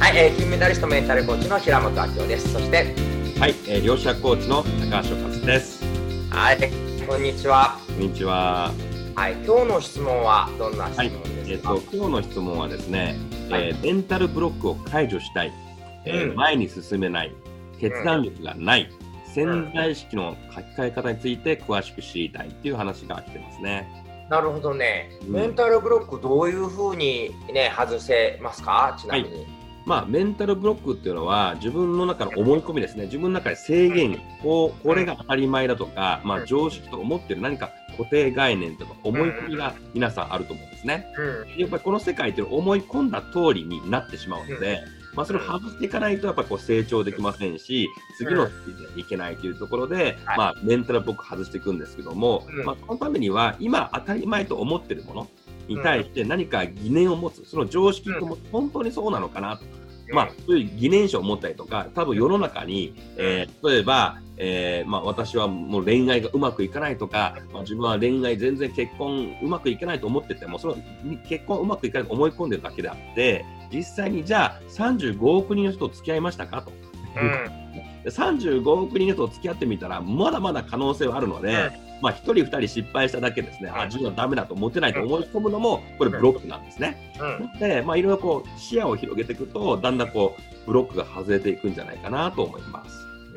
はい、えー、金メダリストメンタルコーチの平本明夫です。そして、はい、えー、両者コーチの高橋和です。はい、こんにちは。こんにちは。はい、今日の質問はどんな質はい問、でえっ、すか。と今日の質問はですね、はいえーメンタルブロックを解除したい、えーうん前に進めない、決断力がない、潜在意識の書き換え方について詳しく知りたいっていう話が来てますね。なるほどね。うんメンタルブロックどういうふうにね外せますか？ちなみに。まあ、メンタルブロックっていうのは自分の中の思い込みですね、自分の中で制限、こうこれが当たり前だとか、まあ、常識と思ってる何か固定概念とか思い込みが皆さんあると思うんですね。うん。やっぱりこの世界っていうのは思い込んだ通りになってしまうので、まあ、それを外していかないとやっぱりこう成長できませんし、次のステージにいけないというところで、はい。まあ、メンタルブロック外していくんですけども、うん。まあ、そのためには今当たり前と思ってるものに対して何か疑念を持つ、その常識とも本当にそうなのかなと。まあ、そういう疑念書を持ったりとか、多分世の中に、えー例えば、えーまあ、私はもう恋愛がうまくいかないとか、まあ、自分は恋愛全然結婚うまくいかないと思ってても、その結婚うまくいかないと思い込んでるだけであって、実際にじゃあ35億人の人と付き合いましたかと。うん。で35億人の人と付き合ってみたら、まだまだ可能性はあるので、まあ、1人、2人失敗しただけですね、あ自分はダメだと思ってないと思い込むのも、これブロックなんですね。うん。で、まあ、いろいろこう視野を広げていくと、だんだんこうブロックが外れていくんじゃないかなと思います。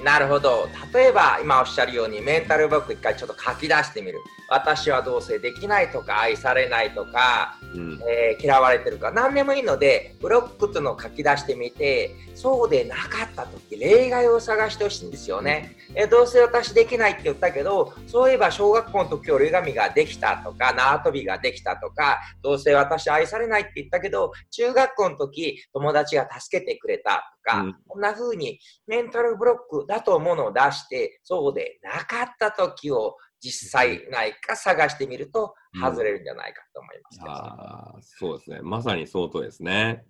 なるほど。例えば今おっしゃるようにメンタルブロック一回ちょっと書き出してみる。私はどうせできないとか愛されないとか、うん、えー嫌われてるか何でもいいのでブロックというのを書き出してみてそうでなかった時例外を探してほしいんですよね、えーどうせ私できないって言ったけどそういえば小学校の時折り紙ができたとか縄跳びができたとかどうせ私愛されないって言ったけど中学校の時友達が助けてくれたとか、うん。こんな風にメンタルブロックだと思うのを出してそうでなかった時を実際ないか探してみると外れるんじゃないかと思いますけど、あーそうですね、まさに相当ですね。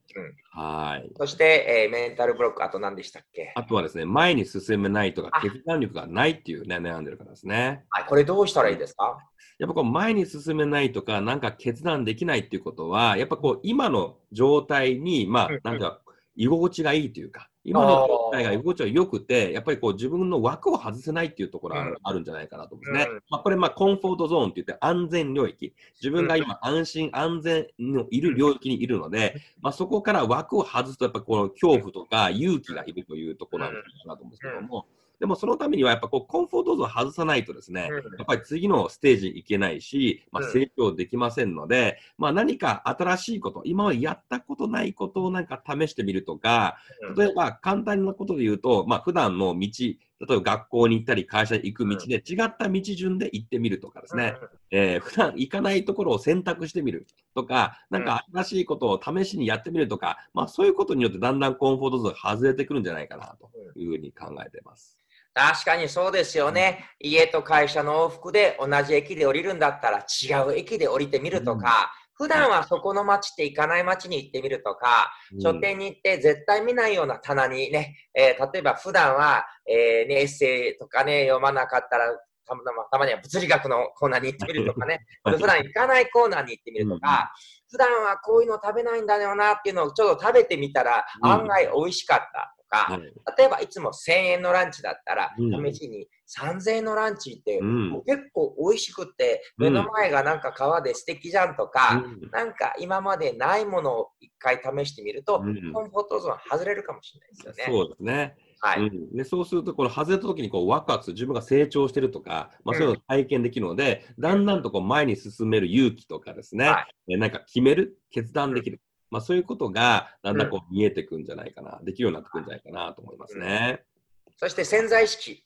はい。そして、えーメンタルブロック、あと何でしたっけ？あとはですね、前に進めないとかあ、決断力がないっていうね、悩んでる方ですね。はい、これどうしたらいいですか？やっぱこう前に進めないとか、なんか決断できないっていうことは、やっぱこう今の状態に、まあうんうん、なんか居心地がいいというか、今の状態が居心地が良くて、やっぱりこう自分の枠を外せないっていうところがある,、うんじゃないかなと思うんですね。うん。まあ、これ、まあ、コンフォートゾーンって言って安全領域。自分が今安心安全のいる領域にいるので、まあ、そこから枠を外すと、やっぱこの恐怖とか勇気がいるというところなのかなと思うんですけども、でもそのためにはやっぱこうコンフォートゾーンを外さないとですね、うん。やっぱり次のステージに行けないし、まあ、うん。成長できませんので、まあ、何か新しいこと、今までやったことないことをなんか試してみるとか、例えば簡単なことで言うと、まあ普段の道、例えば学校に行ったり会社に行く道で違った道順で行ってみるとかですね、えー普段行かないところを選択してみるとか、なんか新しいことを試しにやってみるとか、まあそういうことによってだんだんコンフォートゾーンが外れてくるんじゃないかなというふうに考えています。確かにそうですよね。家と会社の往復で同じ駅で降りるんだったら違う駅で降りてみるとか、普段はそこの街って行かない街に行ってみるとか、書店に行って絶対見ないような棚にね、えー例えば普段は、えーね、エッセイとかね、読まなかったら、たまたまには物理学のコーナーに行ってみるとかね、は い普段行かないコーナーに行ってみるとか、普段はこういうの食べないんだよなっていうのをちょっと食べてみたら、うん。案外美味しかった。とか、はい例えばいつも1000円のランチだったら、うん。試しに3000円のランチって、結構美味しくて、目の前がなんか川で素敵じゃんとか、うん。なんか今までないものを一回試してみると、うん。コンフォートゾーン外れるかもしれないですよね。そうですね。はい。うん、でそうすると、この外れた時にこうワクワクする、自分が成長してるとか、まあ、そういうのを体験できるので、だんだんとこう前に進める勇気とかですね、はえなんか決める、決断できる、まあ、そういうことがだんだんこう見えてくんじゃないかな、できるようになってくるんじゃないかなと思いますね。そして潜在意識、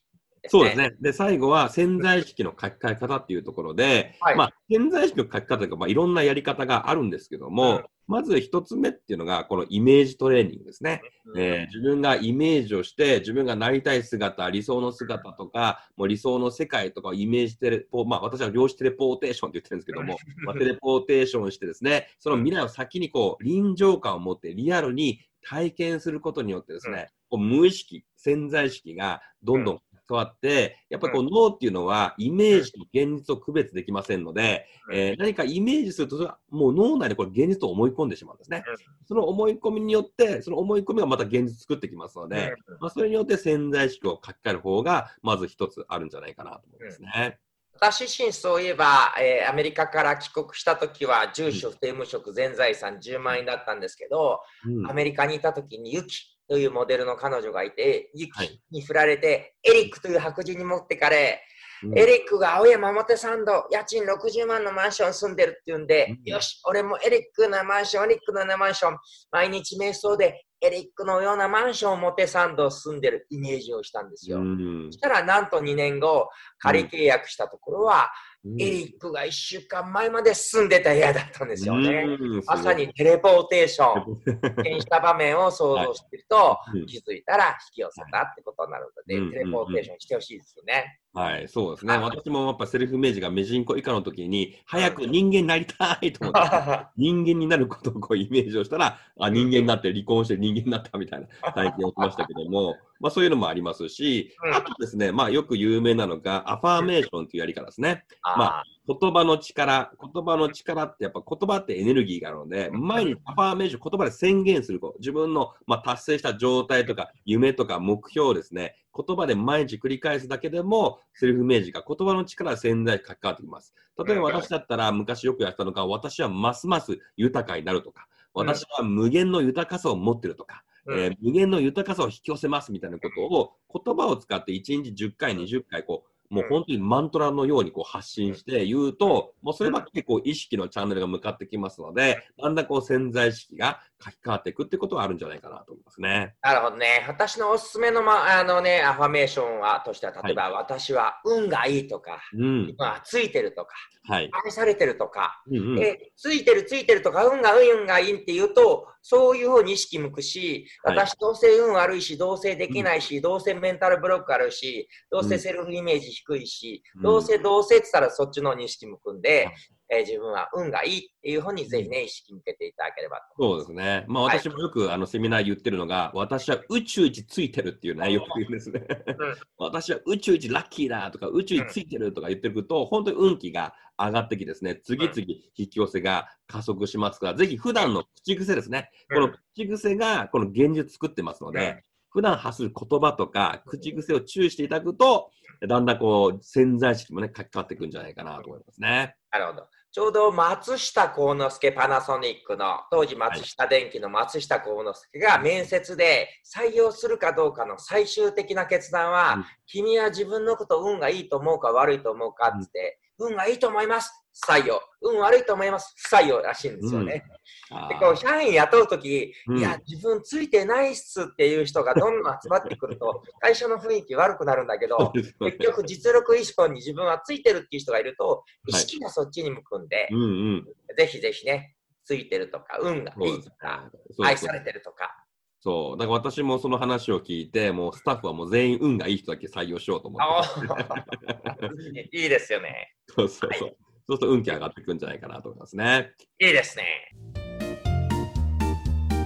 そうです。ね。で、最後は潜在意識の書き換え方っていうところで、はいまあ、潜在意識の書き方というか、まあ、いろんなやり方があるんですけども、うんまず一つ目っていうのが、このイメージトレーニングですね。えー自分がイメージをして、自分がなりたい姿、理想の姿とか、もう理想の世界とかをイメージテレポ、まあ私は量子テレポーテーションって言ってるんですけども、まあ、テレポーテーションしてですね、その未来を先にこう臨場感を持ってリアルに体験することによってですね、こう無意識、潜在意識がどんどん書き関わって、やっぱりこう脳っていうのはイメージと現実を区別できませんので、えー何かイメージすると、それはもう脳内でこれ現実と思い込んでしまうんですね。その思い込みによって、その思い込みがまた現実作ってきますので、まあ、それによって潜在意識を書き換える方が、まず一つあるんじゃないかなと思いますね。私自身そういえば、えーアメリカから帰国した時は住所不定無職全財産10万円だったんですけど、うん。アメリカにいた時にユキというモデルの彼女がいてユはい。キに振られて、エリックという白人に持ってかれ、うん。エリックが青山表参道家賃60万のマンション住んでるって言うんで、うん。よし俺もエリックのマンションエリックのマンション。毎日瞑想でエリックのようなマンション表参道住んでるイメージをしたんですよ。うん。そしたらなんと2年後仮契約したところは、うんエリックが1週間前まで住んでた部屋だったんですよね。うんまさにテレポーテーション、経験した場面を想像していると、うん。気づいたら引き寄せたってことになるので、うんテレポーテーションしてほしいですよね。はい、そうですね。はい。私もやっぱセルフイメージがメジンコ以下の時に、早く人間になりたいと思って、人間になることをこうイメージをしたら、あ、人間になって離婚して人間になったみたいな体験をしましたけども、まあそういうのもありますし、うん。あとですね、まあよく有名なのが、アファーメーションというやり方ですね。まあ言葉の力、言葉の力ってやっぱ言葉ってエネルギーがあるので、毎日アファーメーション、言葉で宣言すること、自分の、まあ、達成した状態とか夢とか目標をですね、言葉で毎日繰り返すだけでも、セルフイメージが言葉の力が潜在に関わってきます。例えば私だったら昔よくやってたのが、私はますます豊かになるとか、私は無限の豊かさを持ってるとか、うん。えー無限の豊かさを引き寄せますみたいなことを言葉を使って1日10回、20回こう、もう本当にマントラのようにこう発信して言うと、もうそればっかりこう意識のチャンネルが向かってきますので、だんだんこう潜在意識が書き換わっていくってことはあるんじゃないかなと思いますね。なるほどね。私のおすすめの,、まあのね、アファメーションはとしては、例えば、私は運がいいとか、うん。まあ、ついてるとか、はい。愛されてるとか、うんうん。えついてるついてるとか、運がいい運がいいって言うと、そういうふうに意識向くし、はい私どうせ運悪いし、どうせできないし、どうせメンタルブロックあるし、どうせセルフイメージ低いし、うんどうせどうせって言ったらそっちの方に意識向くんで、はいえー自分は運がいいっていうふうにぜひね、意識向けていただければとそうですね。まあはい私もよくあのセミナー言ってるのが、私は宇宙一ついてるっていう内容を言うんですね。私は宇宙一ラッキーだとか、宇宙一ついてるとか言ってると、本当に運気が上がってきてですね、次々引き寄せが加速しますから、ぜひ普段の口癖ですね。この口癖がこの現実作ってますので、うん普段発する言葉とか口癖を注意していただくと、だんだんこう潜在意識もね、書き換わっていくんじゃないかなと思いますね。なるほど。ちょうど松下幸之助パナソニックの当時松下電機の松下幸之助が面接で採用するかどうかの最終的な決断は、君は自分のこと運がいいと思うか悪いと思うかって、運がいいと思います。採用運悪いと思います不採用らしいんですよね。あーでこう社員雇うとき、うんいや自分ついてないっすっていう人がどんどん集まってくると 会社の雰囲気悪くなるんだけど結局実力以上に自分はついてるっていう人がいると意識がそっちに向くんで、うんうん。ぜひぜひね、ついてるとか、運がいいとか、愛されてるとか。そう。だから私もその話を聞いて、もうスタッフはもう全員運がいい人だけ採用しようと思あって。ー いいですよね。そうそうそう。そうすると運気上がっていくんじゃないかなと思いますね。いいですね。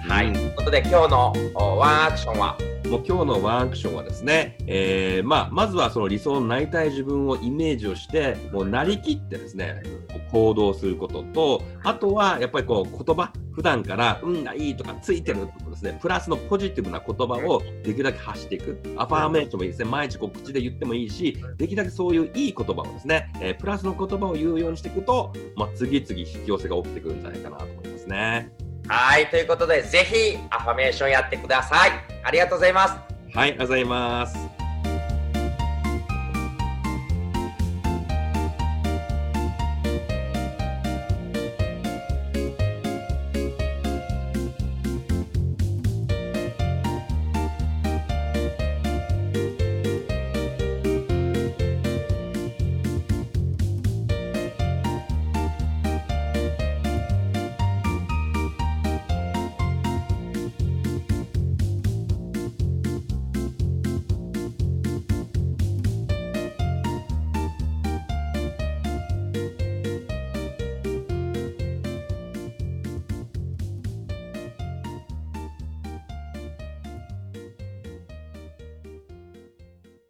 はい。うんということで、今日のおワンアクションは、もう今日のワンアクションはですね、えーまあ、まずはその理想のなりたい自分をイメージをして、もうなりきってですね、行動することと、あとはやっぱりこう言葉、普段から運がいいとかついてるとかですね、プラスのポジティブな言葉をできるだけ発していく。アファーメーションもいいですね、毎日こう口で言ってもいいし、できるだけそういういい言葉をですね、えープラスの言葉を言うようにしていくと、まあ、次々引き寄せが起きてくるんじゃないかなと思いますね。はい。ということで、ぜひアファメーションやってください。ありがとうございます。はい、ありがとうございます。